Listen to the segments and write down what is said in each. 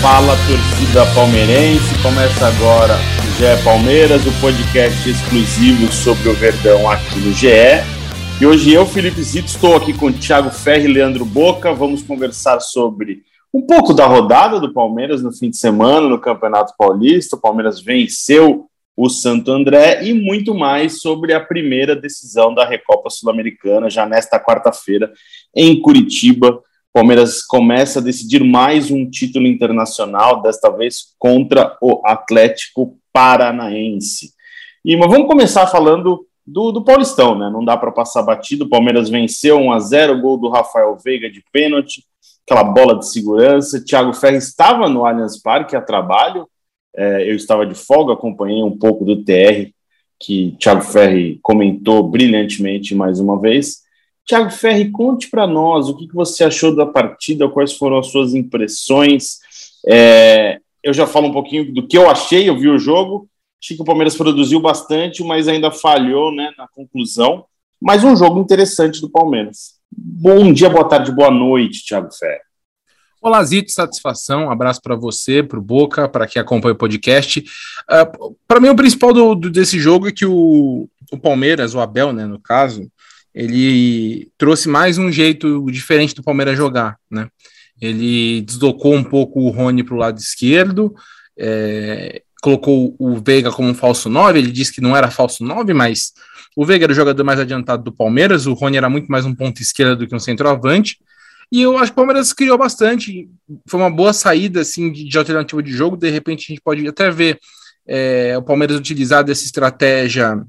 Fala torcida palmeirense, começa agora o GE Palmeiras, o podcast exclusivo sobre o Verdão aqui no GE. E hoje eu, Felipe Zito, estou aqui com o Thiago Ferri e Leandro Boca. Vamos conversar sobre um pouco da rodada do Palmeiras no fim de semana no Campeonato Paulista. O Palmeiras venceu o Santo André e muito mais sobre a primeira decisão da Recopa Sul-Americana, já nesta quarta-feira, em Curitiba. Palmeiras começa a decidir mais um título internacional, desta vez contra o Atlético Paranaense. E mas vamos começar falando do, do Paulistão, né? Não dá para passar batido. O Palmeiras venceu 1 a 0 gol do Rafael Veiga de pênalti, aquela bola de segurança. Thiago Ferri estava no Allianz Parque a trabalho. É, eu estava de folga, acompanhei um pouco do TR, que Thiago Ferri comentou brilhantemente mais uma vez. Tiago Ferri, conte para nós o que, que, você achou da partida, quais foram as suas impressões. É, eu já falo um pouquinho do que eu achei, eu vi o jogo, achei que o Palmeiras produziu bastante, mas ainda falhou né, na conclusão. Mas um jogo interessante do Palmeiras. Bom dia, boa tarde, boa noite, Tiago Ferri. Olá, Zito, satisfação. Um abraço para você, para o Boca, para quem acompanha o podcast. Uh, para mim, o principal do, do, desse jogo é que o, o Palmeiras, o Abel, né, no caso, ele trouxe mais um jeito diferente do Palmeiras jogar, né? Ele deslocou um pouco o Rony para o lado esquerdo, é, colocou o Veiga como um falso 9, ele disse que não era falso 9, mas o Veiga era o jogador mais adiantado do Palmeiras, o Rony era muito mais um ponto esquerdo do que um centroavante, e eu acho que o Palmeiras criou bastante, foi uma boa saída assim, de, de alternativa de jogo, de repente a gente pode até ver é, o Palmeiras utilizar dessa estratégia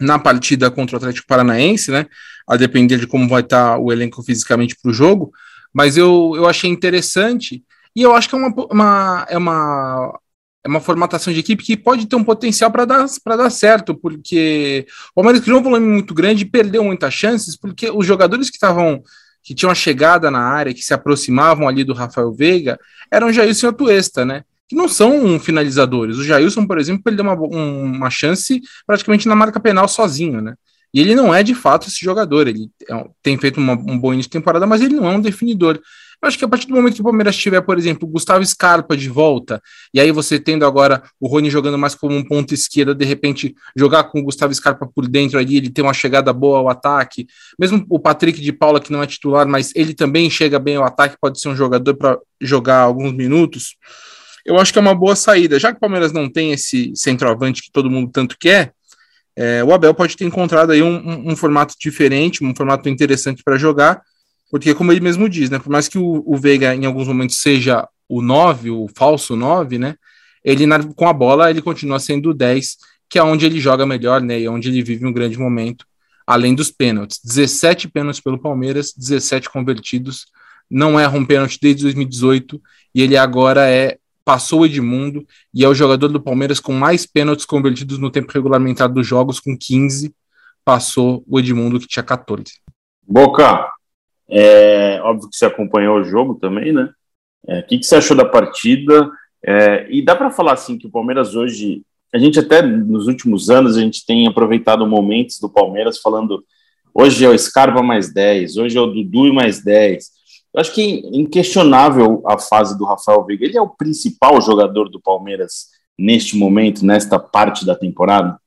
na partida contra o Atlético Paranaense, né? A depender de como vai estar o elenco fisicamente para o jogo. Mas eu, eu achei interessante e eu acho que é uma, uma, é uma, é uma formatação de equipe que pode ter um potencial para dar, dar certo, porque o Palmeiras criou um volume muito grande e perdeu muitas chances, porque os jogadores que estavam que tinham a chegada na área, que se aproximavam ali do Rafael Veiga, eram Jailson e Atuesta, né? Que não são finalizadores. O Jailson, por exemplo, ele deu uma, uma chance praticamente na marca penal sozinho, né? E ele não é de fato esse jogador. Ele é, tem feito uma, um bom início de temporada, mas ele não é um definidor. Eu acho que a partir do momento que o Palmeiras tiver, por exemplo, Gustavo Scarpa de volta, e aí você tendo agora o Rony jogando mais como um ponto esquerda, de repente jogar com o Gustavo Scarpa por dentro ali, ele tem uma chegada boa ao ataque. Mesmo o Patrick de Paula, que não é titular, mas ele também chega bem ao ataque, pode ser um jogador para jogar alguns minutos eu acho que é uma boa saída. Já que o Palmeiras não tem esse centroavante que todo mundo tanto quer, é, o Abel pode ter encontrado aí um, um, um formato diferente, um formato interessante para jogar, porque, como ele mesmo diz, né, por mais que o, o Veiga em alguns momentos seja o 9, o falso 9, né, ele na, com a bola ele continua sendo o 10, que é onde ele joga melhor, né, e é onde ele vive um grande momento, além dos pênaltis. 17 pênaltis pelo Palmeiras, 17 convertidos, não erra um pênalti desde 2018, e ele agora é passou o Edmundo e é o jogador do Palmeiras com mais pênaltis convertidos no tempo regulamentar dos jogos, com 15, passou o Edmundo, que tinha 14. Boca, é óbvio que você acompanhou o jogo também, né? É, o que, que você achou da partida? É, e dá para falar assim que o Palmeiras hoje, a gente até nos últimos anos, a gente tem aproveitado momentos do Palmeiras falando hoje é o Scarpa mais 10, hoje é o Dudu mais 10, eu acho que inquestionável a fase do Rafael Veiga. Ele é o principal jogador do Palmeiras neste momento, nesta parte da temporada?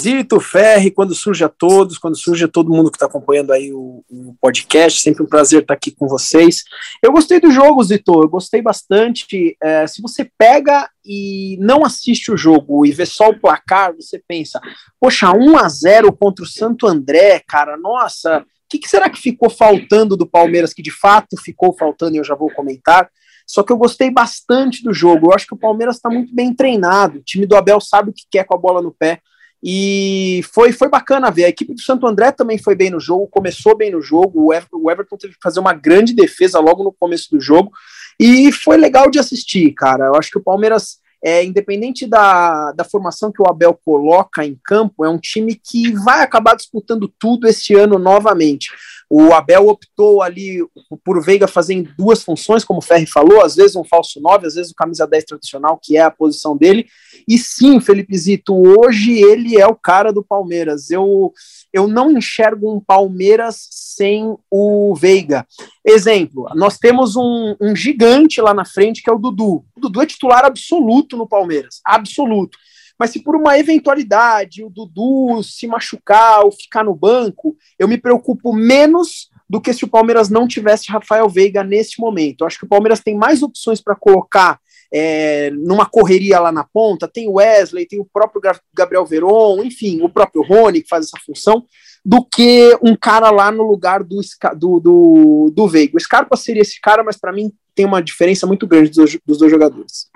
Zito, Ferri, quando surge a todos, quando surge a todo mundo que está acompanhando aí o, o, podcast, sempre um prazer estar aqui com vocês. Eu gostei do jogo, Zito, eu gostei bastante. É, se você pega e não assiste o jogo e vê só o placar, você pensa, poxa, 1 a 0 contra o Santo André, cara, nossa, que, que será que ficou faltando do Palmeiras, que de fato ficou faltando, e eu já vou comentar. Só que eu gostei bastante do jogo. Eu acho que o Palmeiras está muito bem treinado. O time do Abel sabe o que quer com a bola no pé. E foi, foi bacana ver. A equipe do Santo André também foi bem no jogo, começou bem no jogo. O Everton teve que fazer uma grande defesa logo no começo do jogo. E foi legal de assistir, cara. Eu acho que o Palmeiras, é, independente da, da formação que o Abel coloca em campo, é um time que vai acabar disputando tudo este ano novamente. O Abel optou ali por Veiga fazer em duas funções, como o Ferri falou, às vezes um falso 9, às vezes o camisa 10 tradicional, que é a posição dele. E sim, Felipe Zito, hoje ele é o cara do Palmeiras. Eu, eu não enxergo um Palmeiras sem o Veiga. Exemplo, nós temos um, um gigante lá na frente que é o Dudu. O Dudu é titular absoluto no Palmeiras, absoluto. Mas se por uma eventualidade o Dudu se machucar ou ficar no banco, eu me preocupo menos do que se o Palmeiras não tivesse Rafael Veiga neste momento. Eu acho que o Palmeiras tem mais opções para colocar é, numa correria lá na ponta. Tem o Wesley, tem o próprio Gabriel Veron, enfim, o próprio Rony que faz essa função, do que um cara lá no lugar do, do, do, do Veiga. O Scarpa seria esse cara, mas para mim tem uma diferença muito grande dos, dos dois jogadores.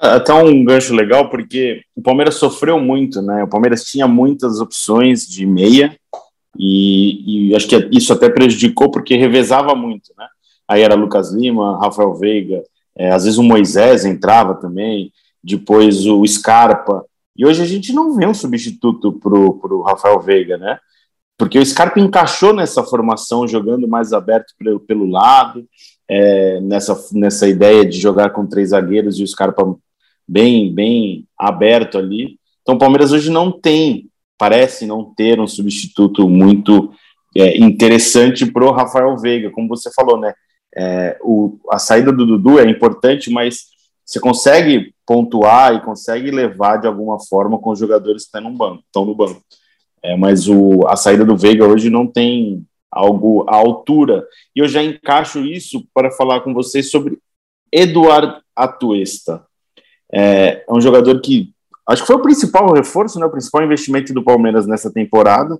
Até um gancho legal, porque o Palmeiras sofreu muito, né? O Palmeiras tinha muitas opções de meia, e, e acho que isso até prejudicou porque revezava muito, né? Aí era Lucas Lima, Rafael Veiga, é, às vezes o Moisés entrava também, depois o Scarpa, e hoje a gente não vê um substituto pro, pro Rafael Veiga, né? Porque o Scarpa encaixou nessa formação, jogando mais aberto pelo, pelo lado, é, nessa, nessa ideia de jogar com três zagueiros e o Scarpa bem, bem aberto ali. Então o Palmeiras hoje não tem, parece não ter um substituto muito é, interessante para o Rafael Veiga, como você falou, né? É, o, a saída do Dudu é importante, mas você consegue pontuar e consegue levar de alguma forma com os jogadores que estão no banco. Estão no banco. É, mas o, a saída do Veiga hoje não tem algo à altura. E eu já encaixo isso para falar com vocês sobre Eduardo Atuesta. É, é um jogador que acho que foi o principal reforço, né, o principal investimento do Palmeiras nessa temporada.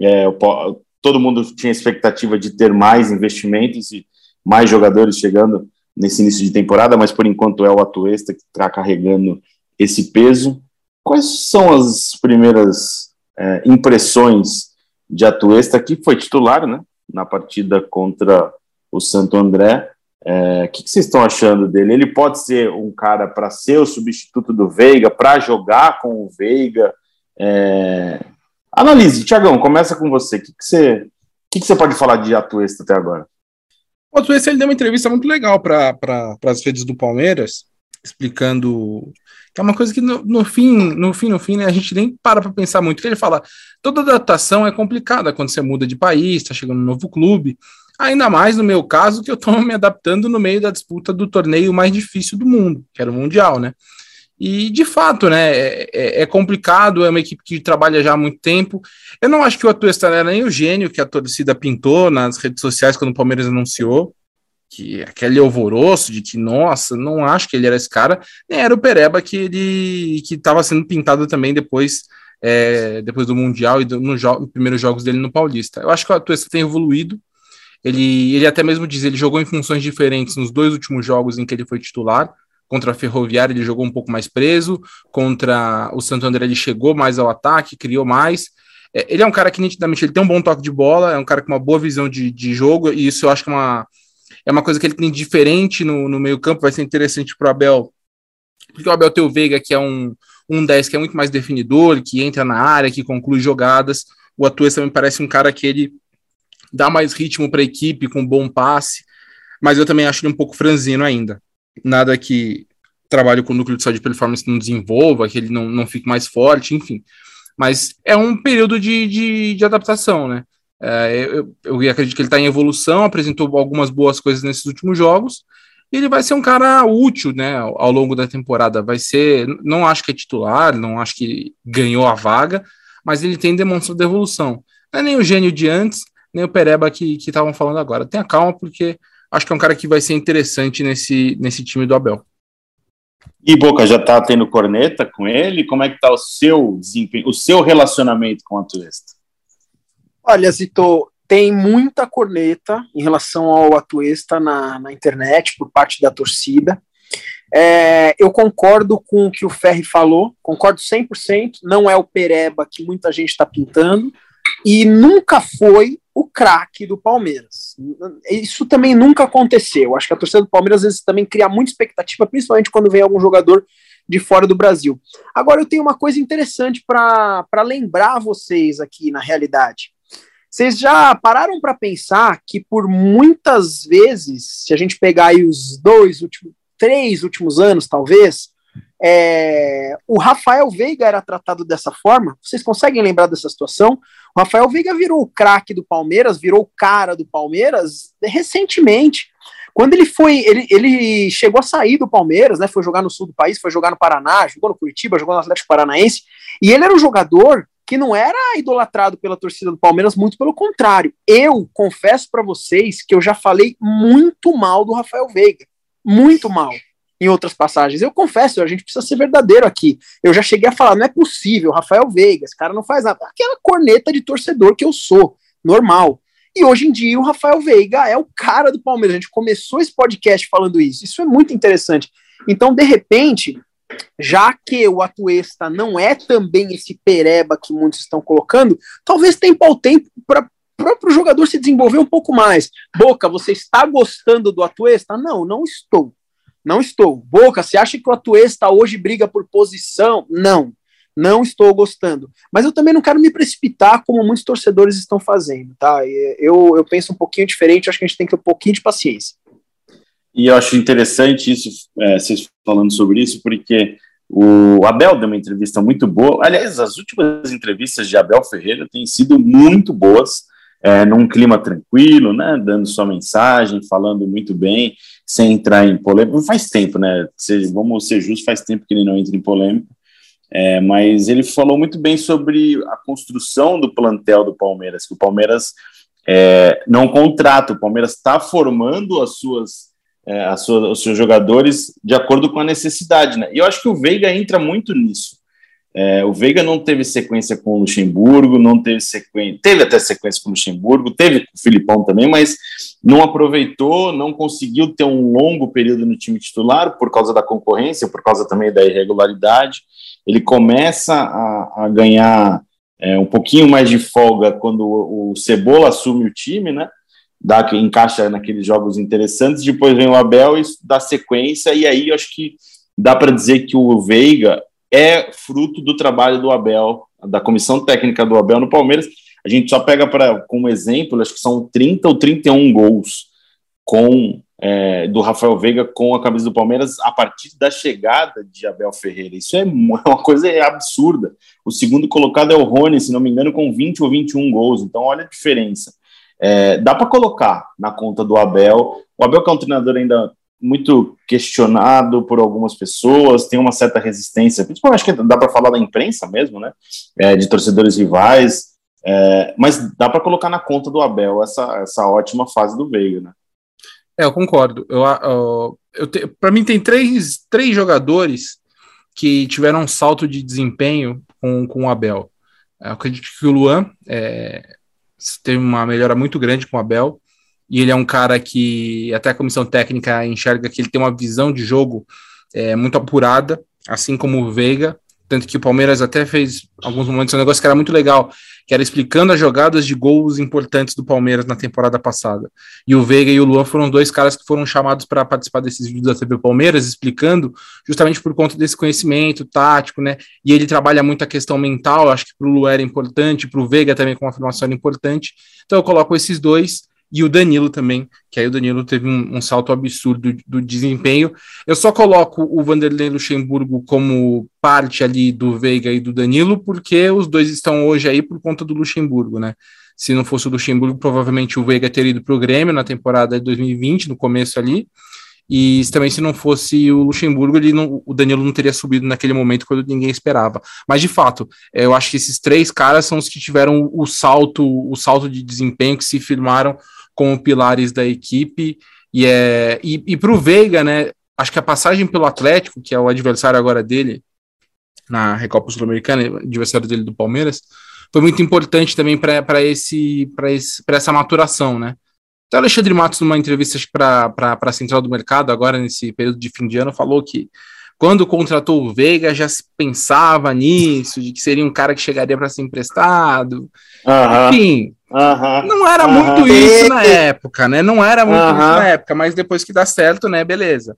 É, o, todo mundo tinha expectativa de ter mais investimentos e mais jogadores chegando nesse início de temporada, mas por enquanto é o Atuesta que está carregando esse peso. Quais são as primeiras é, impressões de Atuesta, que foi titular né, na partida contra o Santo André? É, o que, que, vocês estão achando dele? Ele pode ser um cara para ser o substituto do Veiga, para jogar com o Veiga? É... Analise, Tiagão, começa com você. O que, que, você, que, que você pode falar de Atuesta até agora? O Atuesta ele deu uma entrevista muito legal para pra, as redes do Palmeiras, explicando que é uma coisa que no, no, fim, no fim, no fim, né, a gente nem para para pensar muito. Ele fala, toda adaptação é complicada quando você muda de país, está chegando um novo clube. Ainda mais no meu caso, que eu estou me adaptando no meio da disputa do torneio mais difícil do mundo, que era o Mundial, né? E de fato, né, é, é, é complicado, é uma equipe que trabalha já há muito tempo. Eu não acho que o Atuesta era nem o gênio que a torcida pintou nas redes sociais quando o Palmeiras anunciou, que aquele alvoroço de que, nossa, não acho que ele era esse cara, nem era o Pereba que ele que estava sendo pintado também depois, é, depois do Mundial e do, no jo primeiros jogos dele no Paulista. Eu acho que o Atuesta tem evoluído, ele, ele até mesmo diz, ele jogou em funções diferentes nos dois últimos jogos em que ele foi titular. Contra a Ferroviária ele jogou um pouco mais preso, contra o Santo André ele chegou mais ao ataque, criou mais. É, ele é um cara que nitidamente ele tem um bom toque de bola, é um cara com uma boa visão de, de jogo, e isso eu acho que é uma, é uma coisa que ele tem diferente no, no meio campo, vai ser interessante para o Abel, porque o Abel tem Veiga, que é um, um 10 que é muito mais definidor, que entra na área, que conclui jogadas. O Atuesta também parece um cara que ele dá mais ritmo para a equipe, com bom passe, mas eu também acho ele um pouco franzino ainda. Nada que trabalho com o núcleo de saúde performance não desenvolva, que ele não, não fique mais forte, enfim. Mas é um período de, de, de adaptação, né? É, eu, eu acredito que ele está em evolução, apresentou algumas boas coisas nesses últimos jogos, e ele vai ser um cara útil, né, ao, longo da temporada. Vai ser, não acho que é titular, não acho que ganhou a vaga, mas ele tem demonstrado evolução. Não é nem o gênio de antes, nem o Pereba que estavam falando agora. Tenha calma, porque acho que é um cara que vai ser interessante nesse, nesse time do Abel. E Boca já está tendo corneta com ele? Como é que está o seu desempenho, o seu relacionamento com o Atuesta? Olha, Zito, tem muita corneta em relação ao Atuesta na, na internet por parte da torcida. É, eu concordo com o que o Ferri falou, concordo 100%. Não é o Pereba que muita gente está pintando, e nunca foi o craque do Palmeiras. Isso também nunca aconteceu. Acho que a torcida do Palmeiras às vezes também cria muita expectativa, principalmente quando vem algum jogador de fora do Brasil. Agora eu tenho uma coisa interessante para lembrar vocês aqui na realidade. Vocês já pararam para pensar que por muitas vezes, se a gente pegar aí os dois últimos, três últimos anos, talvez, é, o Rafael Veiga era tratado dessa forma. Vocês conseguem lembrar dessa situação? O Rafael Veiga virou o craque do Palmeiras, virou o cara do Palmeiras recentemente. Quando ele foi, ele, ele chegou a sair do Palmeiras, né? Foi jogar no sul do país, foi jogar no Paraná, jogou no Curitiba, jogou no Atlético Paranaense, e ele era um jogador que não era idolatrado pela torcida do Palmeiras, muito pelo contrário. Eu confesso para vocês que eu já falei muito mal do Rafael Veiga, muito mal em outras passagens. Eu confesso, a gente precisa ser verdadeiro aqui. Eu já cheguei a falar, não é possível, Rafael Veiga, esse cara não faz nada. Aquela corneta de torcedor que eu sou, normal. E hoje em dia o Rafael Veiga é o cara do Palmeiras. A gente começou esse podcast falando isso. Isso é muito interessante. Então, de repente, já que o Atuesta não é também esse pereba que muitos estão colocando, talvez tenha o tempo para próprio jogador se desenvolver um pouco mais. Boca, você está gostando do Atuesta? Não, não estou. Não estou. Boca, você acha que o Atuesta hoje briga por posição? Não não estou gostando. Mas eu também não quero me precipitar como muitos torcedores estão fazendo, tá? Eu, eu penso um pouquinho diferente, acho que a gente tem que ter um pouquinho de paciência. E eu acho interessante isso, é, vocês falando sobre isso, porque o Abel deu uma entrevista muito boa. Aliás, as últimas entrevistas de Abel Ferreira têm sido muito boas, é, num clima tranquilo, né? Dando sua mensagem, falando muito bem, sem entrar em polêmica. Faz tempo, né? Vamos ser justos, faz tempo que ele não entra em polêmica. É, mas ele falou muito bem sobre a construção do plantel do Palmeiras, que o Palmeiras é, não contrata, o Palmeiras está formando as suas, é, as suas, os seus jogadores de acordo com a necessidade. Né? E eu acho que o Veiga entra muito nisso. É, o Veiga não teve sequência com o Luxemburgo, não teve sequência, teve até sequência com o Luxemburgo, teve com o Filipão também, mas não aproveitou, não conseguiu ter um longo período no time titular por causa da concorrência, por causa também da irregularidade ele começa a, a ganhar é, um pouquinho mais de folga quando o, o, Cebola assume o time, né? Dá, encaixa naqueles jogos interessantes. Depois vem o Abel e dá sequência, e aí eu acho que dá para dizer que o Veiga é fruto do trabalho do Abel, da comissão técnica do Abel no Palmeiras. A gente só pega para como exemplo, acho que são 30 ou 31 gols com é, do Rafael Veiga com a camisa do Palmeiras a partir da chegada de Abel Ferreira. Isso é uma coisa absurda. O segundo colocado é o Rony, se não me engano, com 20 ou 21 gols. Então, olha a diferença. É, dá para colocar na conta do Abel. O Abel, que é um treinador ainda muito questionado por algumas pessoas, tem uma certa resistência, principalmente acho que dá para falar da imprensa mesmo, né? É, de torcedores rivais. É, mas dá para colocar na conta do Abel essa, essa ótima fase do Veiga, né? É, eu concordo. Eu, eu, eu para mim tem três, três jogadores que tiveram um salto de desempenho com, com o Abel. Eu acredito que o Luan é, teve uma melhora muito grande com o Abel, e ele é um cara que até a comissão técnica enxerga que ele tem uma visão de jogo é, muito apurada, assim como o Veiga, tanto que o Palmeiras até fez alguns momentos um negócio que era muito legal, que era explicando as jogadas de gols importantes do Palmeiras na temporada passada. E o Veiga e o Luan foram dois caras que foram chamados para participar desses vídeos da TV Palmeiras, explicando justamente por conta desse conhecimento tático, né? E ele trabalha muito a questão mental, acho que para o Luan era importante, para o Veiga também com uma afirmação era importante. Então eu coloco esses dois e o Danilo também, que aí o Danilo teve um, um salto absurdo do, desempenho. Eu só coloco o Vanderlei Luxemburgo como parte ali do Veiga e do Danilo, porque os dois estão hoje aí por conta do Luxemburgo, né? Se não fosse o Luxemburgo, provavelmente o Veiga teria ido para o Grêmio na temporada de 2020, no começo ali. E também se não fosse o Luxemburgo, ele não, o Danilo não teria subido naquele momento quando ninguém esperava. Mas de fato, eu acho que esses três caras são os que tiveram o salto, o salto de desempenho, que se firmaram como pilares da equipe. E, é, e, e para o Veiga, né? Acho que a passagem pelo Atlético, que é o adversário agora dele, na Recopa Sul-Americana, adversário dele do Palmeiras, foi muito importante também para esse, esse, essa maturação, né? Então, Alexandre Matos, numa entrevista para a Central do Mercado, agora nesse período de fim de ano, falou que quando contratou o Veiga já se pensava nisso, de que seria um cara que chegaria para ser emprestado. Uhum. Enfim, Não era muito isso na época, né? Não era muito isso na época, mas depois que dá certo, né? Beleza.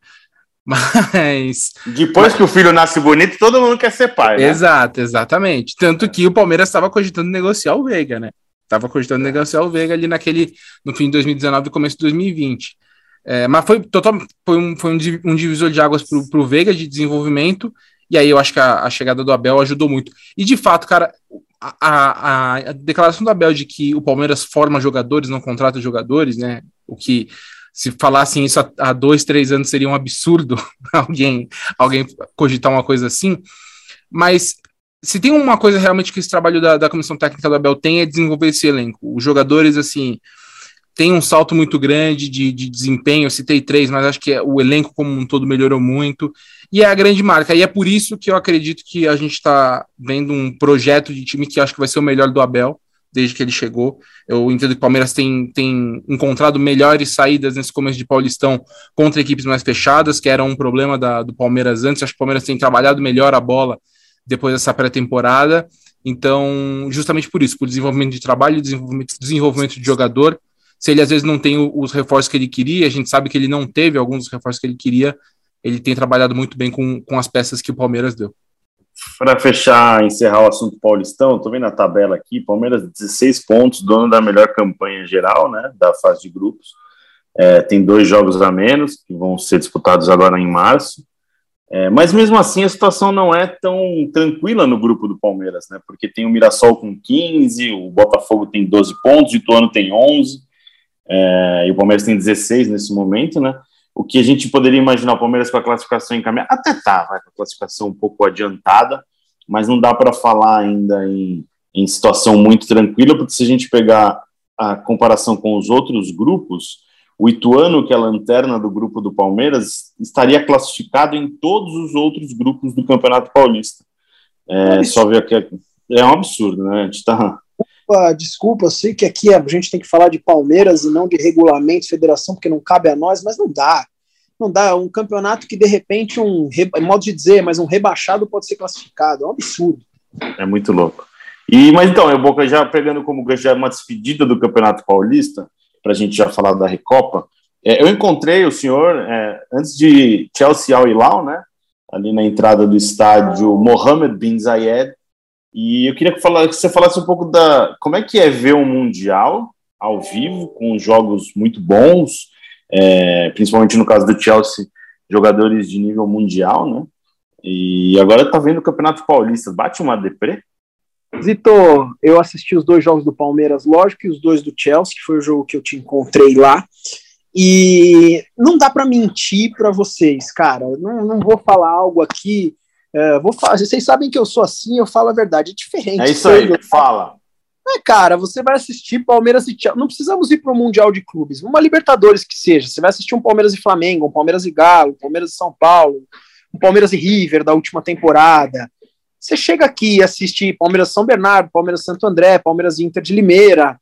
Mas. Depois que o filho nasce bonito, todo mundo quer ser pai, né? Exato, exatamente. Tanto que o Palmeiras estava cogitando negociar o Veiga, né? Tava cogitando negociar o Veiga ali naquele. no fim de 2019 e começo de 2020. É, mas foi total, foi um, foi um, divisor de águas pro, pro Veiga de desenvolvimento. E aí eu acho que a, a chegada do Abel ajudou muito. E de fato, cara, a, a, a, declaração do Abel de que o Palmeiras forma jogadores, não contrata jogadores, né? O que se falassem isso há, há dois, três anos seria um absurdo alguém, alguém cogitar uma coisa assim. Mas se tem uma coisa realmente que esse trabalho da, da comissão técnica do Abel tem é desenvolver esse elenco. Os jogadores, assim, tem um salto muito grande de, de desempenho. Eu citei três, mas acho que é, o elenco como um todo melhorou muito. E é a grande marca. E é por isso que eu acredito que a gente está vendo um projeto de time que acho que vai ser o melhor do Abel desde que ele chegou. Eu entendo que o Palmeiras tem, tem encontrado melhores saídas nesse começo de Paulistão contra equipes mais fechadas, que era um problema da, do Palmeiras antes. Acho que o Palmeiras tem trabalhado melhor a bola depois dessa pré-temporada. Então, justamente por isso, por desenvolvimento de trabalho, desenvolvimento, desenvolvimento de jogador. Se ele às vezes não tem os reforços que ele queria, a gente sabe que ele não teve alguns dos reforços que ele queria, ele tem trabalhado muito bem com, com as peças que o Palmeiras deu para fechar, encerrar o assunto paulistão, tô vendo a tabela aqui, Palmeiras 16 pontos, dono da melhor campanha geral, né, da fase de grupos. É, tem dois jogos a menos, que vão ser disputados agora em março. É, mas mesmo assim a situação não é tão tranquila no grupo do Palmeiras, né? Porque tem o Mirassol com 15, o Botafogo tem 12 pontos, o Ituano tem 11, é, e o Palmeiras tem 16 nesse momento, né? o que a gente poderia imaginar o Palmeiras com a classificação encaminhada, até tá, vai, com a classificação um pouco adiantada, mas não dá para falar ainda em, em situação muito tranquila, porque se a gente pegar a comparação com os outros grupos, o Ituano, que é a lanterna do grupo do Palmeiras, estaria classificado em todos os outros grupos do Campeonato Paulista. É, só ver que é, é um absurdo, né? A gente tá. Desculpa, desculpa, eu sei que aqui a gente tem que falar de Palmeiras e não de regulamento, federação, porque não cabe a nós, mas não dá. Não dá. Um campeonato que, de repente, um modo de dizer, mas um rebaixado pode ser classificado. É um absurdo. É muito louco. E, mas então, eu vou já pegando como já uma despedida do Campeonato Paulista, para a gente já falar da Recopa. É, eu encontrei o senhor é, antes de Chelsea Al Hilal, né? Ali na entrada do estádio Mohammed bin Zayed, e eu queria que, que você falasse um pouco da como é que é ver um mundial ao vivo com jogos muito bons, é, principalmente no caso do Chelsea, jogadores de nível mundial, né? E agora tá vendo o Campeonato Paulista, bate uma deprê? Zito, eu assisti os dois jogos do Palmeiras, lógico, e os dois do Chelsea, que foi o jogo que eu te encontrei lá. E não dá para mentir para vocês, cara. Não, não vou falar algo aqui é, vou falar, vocês sabem que eu sou assim, eu falo a verdade, é diferente. É isso aí, fala. É, cara, você vai assistir Palmeiras e Chelsea. Não precisamos ir para o Mundial de Clubes, uma Libertadores que seja. Você vai assistir um Palmeiras e Flamengo, um Palmeiras e Galo, um Palmeiras e São Paulo, um Palmeiras e River da última temporada. Você chega aqui e assiste Palmeiras São Bernardo, Palmeiras Santo André, Palmeiras Inter de Limeira.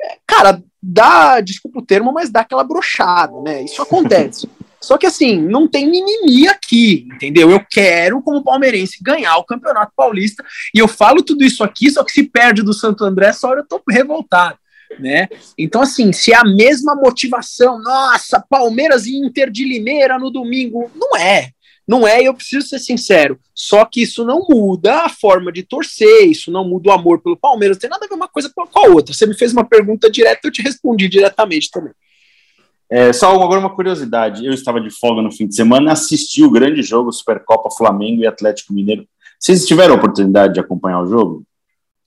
É, cara, dá, desculpa o termo, mas dá aquela brochada, né? Isso acontece. Só que assim, não tem mimimi aqui, entendeu? Eu quero, como palmeirense, ganhar o Campeonato Paulista, e eu falo tudo isso aqui, só que se perde do Santo André, essa hora eu tô revoltado, né? Então, assim, se é a mesma motivação, nossa, Palmeiras e Inter de Limeira no domingo, não é. Não é, e eu preciso ser sincero. Só que isso não muda a forma de torcer, isso não muda o amor pelo Palmeiras, não tem nada a ver uma coisa com a outra. Você me fez uma pergunta direta, eu te respondi diretamente também. É, só agora uma curiosidade: eu estava de folga no fim de semana, assisti o grande jogo Supercopa Flamengo e Atlético Mineiro. Vocês tiveram a oportunidade de acompanhar o jogo?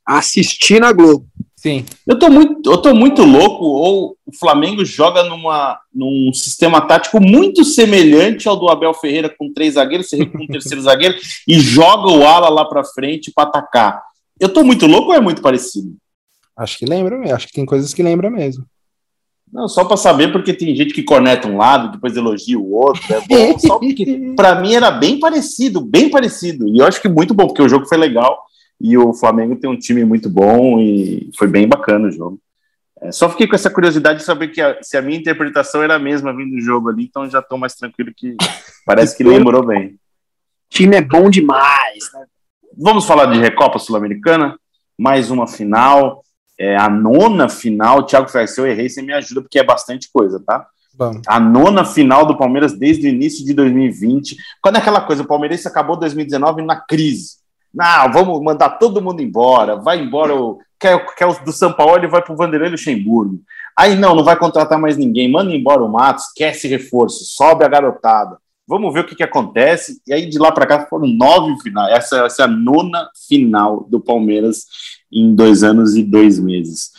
Assisti na Globo. Sim. Eu tô muito, eu tô muito louco, ou o Flamengo joga numa, num sistema tático muito semelhante ao do Abel Ferreira, com três zagueiros, você com um terceiro zagueiro, e joga o ala lá para frente para atacar. Eu tô muito louco ou é muito parecido? Acho que lembra, acho que tem coisas que lembra mesmo. Não, só para saber, porque tem gente que corneta um lado, depois elogia o outro. É bom, só porque para mim era bem parecido, bem parecido. E eu acho que muito bom, porque o jogo foi legal e o Flamengo tem um time muito bom e foi bem bacana o jogo. É, só fiquei com essa curiosidade de saber que a, se a minha interpretação era a mesma vindo do jogo ali, então já estou mais tranquilo que parece que lembrou bem. O time é bom demais. Né? Vamos falar de Recopa Sul-Americana, mais uma final. é a nona final. Thiago Ferreira, se eu errei, você me ajuda, porque é bastante coisa, tá? Vamos. A nona final do Palmeiras desde o início de 2020. Quando é aquela coisa, o Palmeirense acabou 2019 na crise. Não, vamos mandar todo mundo embora. Vai embora o. Quer, quer o do São Paulo, ele vai para o Vanderlei Luxemburgo. Aí não, não vai contratar mais ninguém. Manda embora o Matos, esquece reforço, sobe a garotada. Vamos ver o que, que acontece. E aí de lá para cá foram nove finais. Essa, essa é a nona final do Palmeiras em dois anos e dois meses.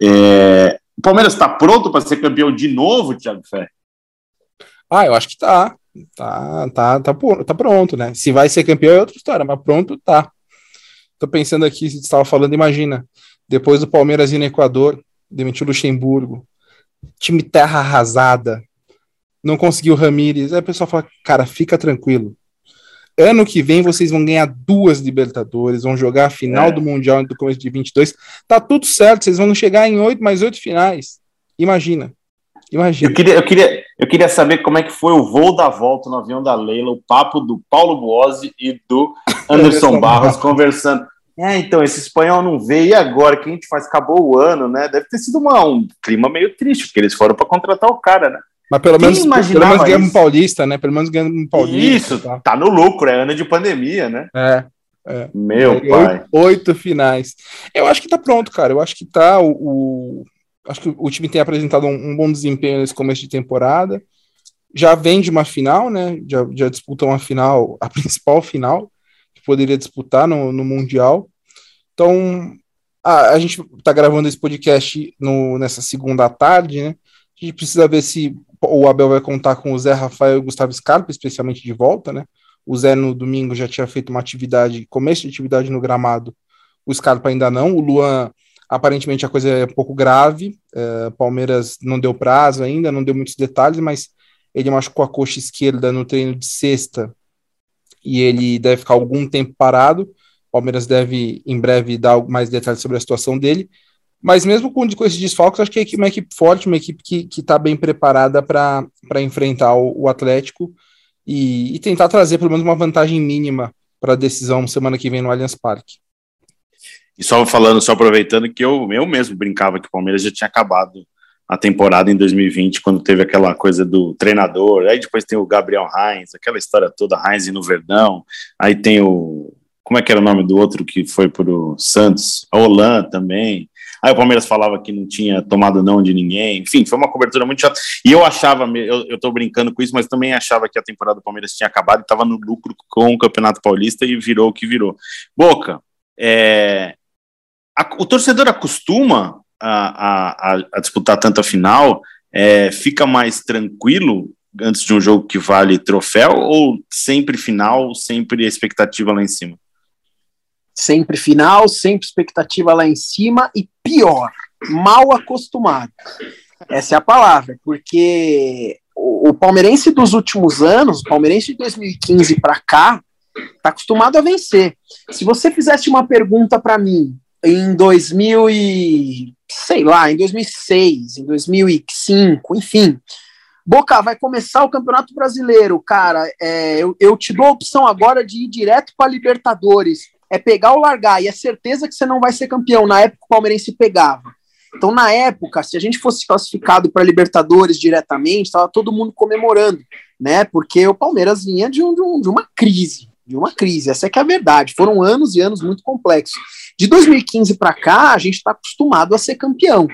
É... O Palmeiras está pronto para ser campeão de novo, Thiago Fé? Ah, eu acho que tá. Tá, tá, tá, tá pronto, né? Se vai ser campeão é outra história, mas pronto tá. Tô pensando aqui, você estava falando, imagina, depois do Palmeiras ir no Equador, demitiu Luxemburgo, time terra arrasada, não conseguiu Ramires, aí o pessoal fala, cara, fica tranquilo. Ano que vem vocês vão ganhar duas Libertadores, vão jogar a final é. do Mundial do começo de 22. Tá tudo certo, vocês vão chegar em oito mais oito finais. Imagina. Imagina. Eu queria, eu, queria, eu queria saber como é que foi o voo da volta no avião da Leila, o papo do Paulo Boazzi e do Anderson Barros conversando. É, então, esse espanhol não veio, e agora? O que a gente faz? Acabou o ano, né? Deve ter sido uma, um clima meio triste, porque eles foram para contratar o cara, né? Mas pelo Quem menos, pelo menos ganhamos um paulista, né? Pelo menos ganhamos um paulista. Isso, tá. tá no lucro, é ano de pandemia, né? É. é. Meu é, pai. Oito, oito, finais. Eu acho que tá pronto, cara. Eu acho que tá o, o acho que o time tem apresentado um, um, bom desempenho nesse começo de temporada. Já vem de uma final, né? Já, já disputou uma final, a principal final que poderia disputar no, no Mundial. Então, a, a gente está gravando esse podcast no, nessa segunda tarde, né? A gente precisa ver se o Abel vai contar com o Zé Rafael e o Gustavo Scarpa, especialmente de volta, né? O Zé no domingo já tinha feito uma atividade, começo de atividade no gramado, o Scarpa ainda não. O Luan, aparentemente a coisa é um pouco grave. É, Palmeiras não deu prazo ainda, não deu muitos detalhes, mas ele machucou a coxa esquerda no treino de sexta e ele deve ficar algum tempo parado. Palmeiras deve em breve dar mais detalhes sobre a situação dele. Mas mesmo com, com esses desfalques, acho que é uma equipe forte, uma equipe que está bem preparada para enfrentar o, o Atlético e, e, tentar trazer pelo menos uma vantagem mínima para a decisão semana que vem no Allianz Parque. E só falando, só aproveitando que eu, eu mesmo brincava que o Palmeiras já tinha acabado a temporada em 2020, quando teve aquela coisa do treinador, aí depois tem o Gabriel Heinz, aquela história toda, Heinz no Verdão, aí tem o, como é que era o nome do outro que foi para o Santos? A Olan também, Aí o Palmeiras falava que não tinha tomado não de ninguém. Enfim, foi uma cobertura muito chata. E eu achava, eu, eu brincando com isso, mas também achava que a temporada do Palmeiras tinha acabado e estava no lucro com o Campeonato Paulista e virou o que virou. Boca, é, a, o torcedor acostuma a, a, a, disputar tanta final, é, fica mais tranquilo antes de um jogo que vale troféu ou sempre final, sempre expectativa lá em cima? Sempre final, sempre expectativa lá em cima e pior, mal acostumado. Essa é a palavra, porque o, o palmeirense dos últimos anos, o palmeirense de 2015 para cá, tá acostumado a vencer. Se você fizesse uma pergunta para mim em 2000 e sei lá, em 2006, em 2005, enfim, Boca, vai começar o Campeonato Brasileiro, cara. É, eu, eu te dou a opção agora de ir direto para Libertadores é pegar ou largar, e é certeza que você não vai ser campeão. Na época o Palmeirense pegava. Então, na época, se a gente fosse classificado para Libertadores diretamente, estava todo mundo comemorando, né? Porque o Palmeiras vinha de, um, de, um, de, uma crise, de uma crise. Essa é que é a verdade. Foram anos e anos muito complexos. De 2015 para cá, a gente está acostumado a ser campeão.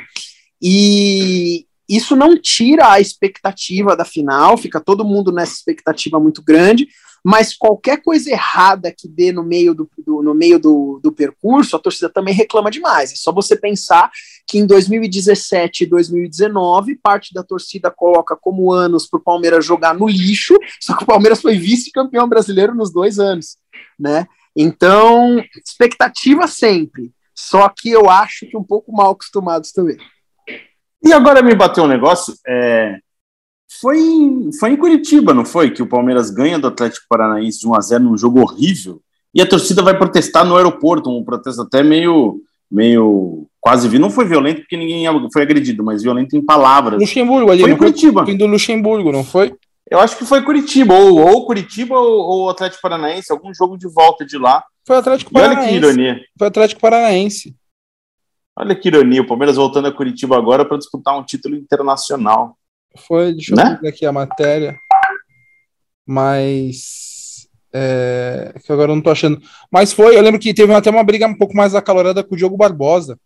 E isso não tira a expectativa da final, fica todo mundo nessa expectativa muito grande, mas qualquer coisa errada que dê no meio do, do, no meio do, do percurso, a torcida também reclama demais. É só você pensar que em 2017 e 2019, parte da torcida coloca como anos para o Palmeiras jogar no lixo, só que o Palmeiras foi vice-campeão brasileiro nos dois anos, né? Então, expectativa sempre, só que eu acho que um pouco mal acostumados também. E agora me bateu um negócio, é, foi em, foi em Curitiba, não foi? Que o Palmeiras ganha do Atlético Paranaense de 1x0 num jogo horrível. E a torcida vai protestar no aeroporto, um protesto até meio, meio quase vi. Não foi violento porque ninguém foi agredido, mas violento em palavras. Luxemburgo ali, foi em Curitiba. Foi do Luxemburgo, não foi? Eu acho que foi Curitiba, ou, ou Curitiba ou, ou Atlético Paranaense, algum jogo de volta de lá. Foi Atlético Paranaense. olha que ironia. Foi Atlético Paranaense. Olha que ironia, o Palmeiras voltando a Curitiba agora para disputar um título internacional. Foi, deixa eu né? ver aqui a matéria. Mas. É, que agora eu não tô achando. Mas foi, eu lembro que teve até uma briga um pouco mais acalorada com o Diogo Barbosa.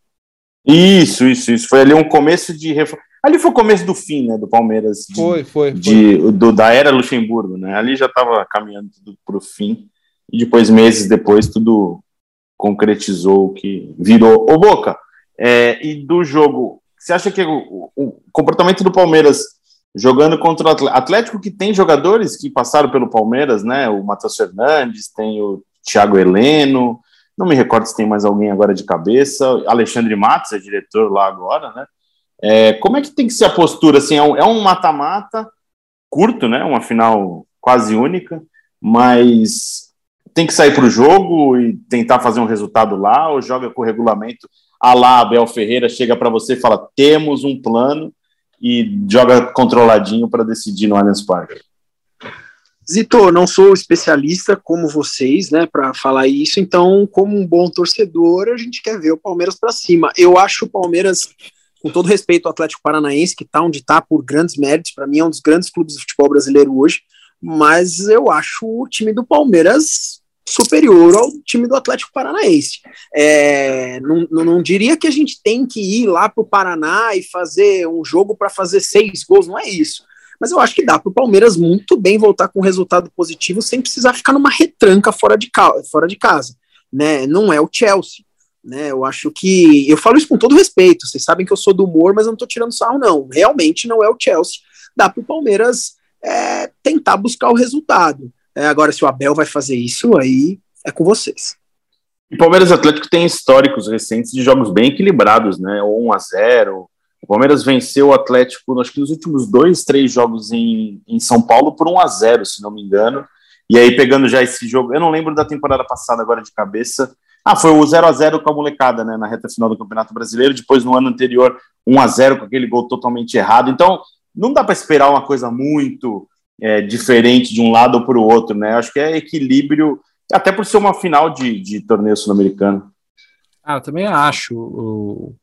Isso, isso, isso. Foi ali um começo de. Ali foi o começo do fim, né, do Palmeiras. De, foi, foi. De, foi. Do, da era Luxemburgo, né? Ali já estava caminhando tudo para o fim. E depois, meses depois, tudo concretizou o que virou. Ô, Boca, é, e do jogo, você acha que o, o, comportamento do Palmeiras jogando contra o Atlético, que tem jogadores que passaram pelo Palmeiras, né? O Matheus Fernandes, tem o Thiago Heleno, não me recordo se tem mais alguém agora de cabeça. Alexandre Matos é diretor lá agora, né? É, como é que tem que ser a postura? Assim, é um é mata-mata curto, né? Uma final quase única, mas tem que sair para o jogo e tentar fazer um resultado lá, ou joga com o regulamento a lá Abel Ferreira chega para você e fala: temos um plano e joga controladinho para decidir no Allianz Parque. Zito, não sou especialista como vocês, né, para falar isso, então, como um bom torcedor, a gente quer ver o Palmeiras para cima. Eu acho o Palmeiras, com todo respeito ao Atlético Paranaense, que está onde está por grandes méritos, para mim é um dos grandes clubes de futebol brasileiro hoje, mas eu acho o time do Palmeiras superior ao time do Atlético Paranaense. É, não, não, diria que a gente tem que ir lá para o Paraná e fazer um jogo para fazer seis gols, não é isso. Mas eu acho que dá para o Palmeiras muito bem voltar com um resultado positivo sem precisar ficar numa retranca fora de, fora de casa. Né? Não é o Chelsea. Né, eu acho que. Eu falo isso com todo respeito. Vocês sabem que eu sou do humor, mas eu não estou tirando sarro, não. Realmente não é o Chelsea. Dá para o Palmeiras é, tentar buscar o resultado. É, agora, se o Abel vai fazer isso, aí é com vocês. O Palmeiras Atlético tem históricos recentes de jogos bem equilibrados, né? 1 a 0 O Palmeiras venceu o Atlético, acho que nos últimos dois, três jogos em, em São Paulo por 1 a 0 se não me engano. E aí, pegando já esse jogo, eu não lembro da temporada passada agora de cabeça. Ah, foi o 0 a 0 com a molecada, né? Na reta final do Campeonato Brasileiro. Depois, no ano anterior, 1 a 0 com aquele gol totalmente errado. Então, não dá para esperar uma coisa muito é, diferente de um lado ou para o outro, né? Acho que é equilíbrio, até por ser uma final de, de torneio sul-americano. Ah, eu também acho. O,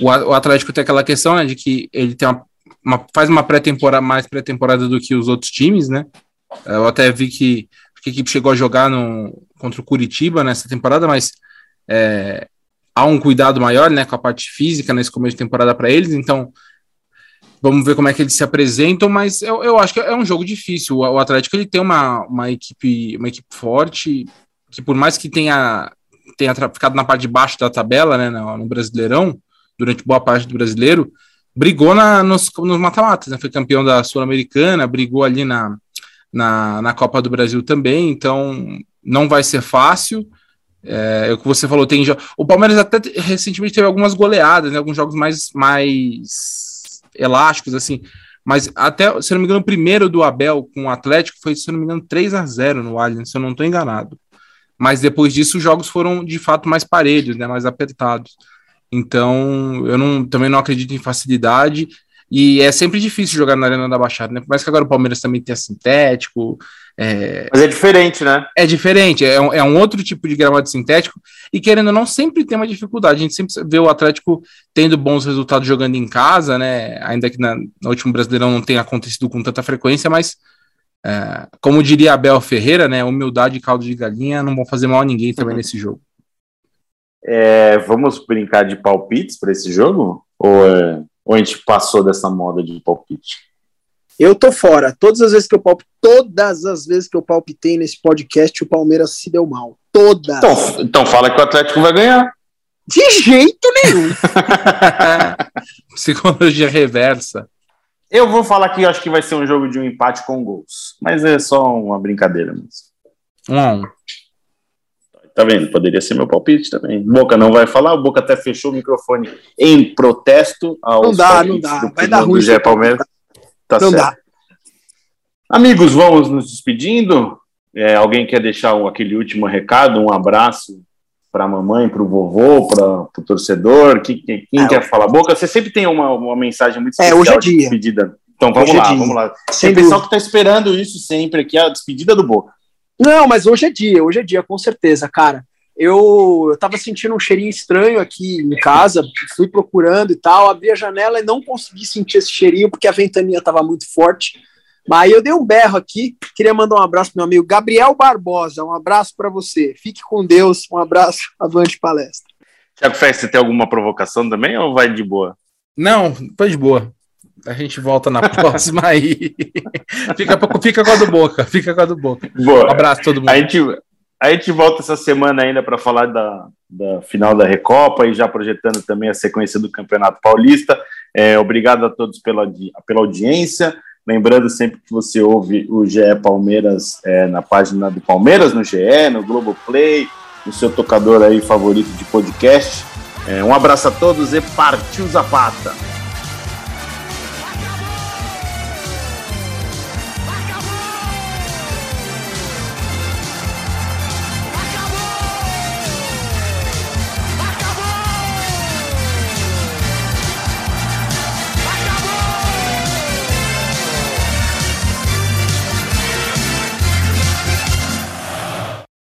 o Atlético tem aquela questão né, de que ele tem uma, uma faz uma pré-temporada mais pré-temporada do que os outros times, né? Eu até vi que, que a equipe chegou a jogar no, contra o Curitiba nessa temporada, mas é, há um cuidado maior né, com a parte física nesse começo de temporada para eles, então Vamos ver como é que eles se apresentam, mas eu, eu acho que é um jogo difícil. O, Atlético ele tem uma, uma, equipe, uma equipe forte, que por mais que tenha, tenha ficado na parte de baixo da tabela, né, no, no Brasileirão, durante boa parte do brasileiro, brigou na, nos, nos mata-matas, né? Foi campeão da Sul-Americana, brigou ali na, na, na Copa do Brasil também, então não vai ser fácil. É, é o que você falou, tem o Palmeiras até recentemente teve algumas goleadas, né, alguns jogos mais, mais elásticos, assim. Mas até, se não me engano, o primeiro do Abel com o Atlético foi, se não me engano, 3 a 0 no Allianz, se eu não estou enganado. Mas depois disso, os jogos foram de fato mais parelhos, né, mais apertados. Então, eu não, também não acredito em facilidade. E é sempre difícil jogar na Arena da Baixada, né? Por mais que agora o Palmeiras também tenha sintético, é... Mas é diferente, né? É diferente, é um, é um, outro tipo de gramado sintético, e querendo ou não, sempre tem uma dificuldade. A gente sempre vê o Atlético tendo bons resultados jogando em casa, né? Ainda que na, no último Brasileirão não tenha acontecido com tanta frequência, mas é, como diria Abel Ferreira, né? Humildade e caldo de galinha não vão fazer mal a ninguém também uhum. nesse jogo. É, vamos brincar de palpites para esse jogo? Ou, é, ou a gente passou dessa moda de palpite? Eu tô fora. Todas as vezes que eu palpitei, todas as vezes que eu palpitei nesse podcast, o Palmeiras se deu mal. Todas. Então, então fala que o Atlético vai ganhar. De jeito nenhum. Psicologia reversa. Eu vou falar que eu acho que vai ser um jogo de um empate com gols. Mas é só uma brincadeira mesmo. Um a um. Tá vendo? Poderia ser meu palpite também. Boca não vai falar, o Boca até fechou o microfone em protesto aos Não dá, não dá. Vai dar ruim. Gé Palmeiras. Tá não certo. dá. Amigos, vamos nos despedindo. É, alguém quer deixar aquele último recado, um abraço para a mamãe, para o vovô, para o torcedor? Quem, quem é, quer eu... falar? Boca, você sempre tem uma, uma mensagem muito especial é, hoje é dia. de despedida. Então vamos hoje é lá, é vamos lá. Tem pessoal que está esperando isso sempre aqui, a despedida do Boca. Não, mas hoje é dia, hoje é dia, com certeza, cara. eu, eu tava sentindo um cheirinho estranho aqui em casa, fui procurando e tal, abri a janela e não consegui sentir esse cheirinho porque a ventania estava muito forte. Mas aí eu dei um berro aqui, queria mandar um abraço pro meu amigo Gabriel Barbosa, um abraço para você. Fique com Deus, um abraço, avante palestra. Tiago Fé, você tem alguma provocação também ou vai de boa? Não, foi de boa. A gente volta na próxima aí. fica, fica com a do Boca, fica com a do Boca. Boa. Um abraço a todo mundo. A gente, a gente volta essa semana ainda para falar da, da final da Recopa e já projetando também a sequência do Campeonato Paulista. É, obrigado a todos pela, pela audiência. Lembrando sempre que você ouve o GE Palmeiras é, na página do Palmeiras, no GE, no Globoplay, no seu tocador aí favorito de podcast. É, um abraço a todos e partiu Zapata!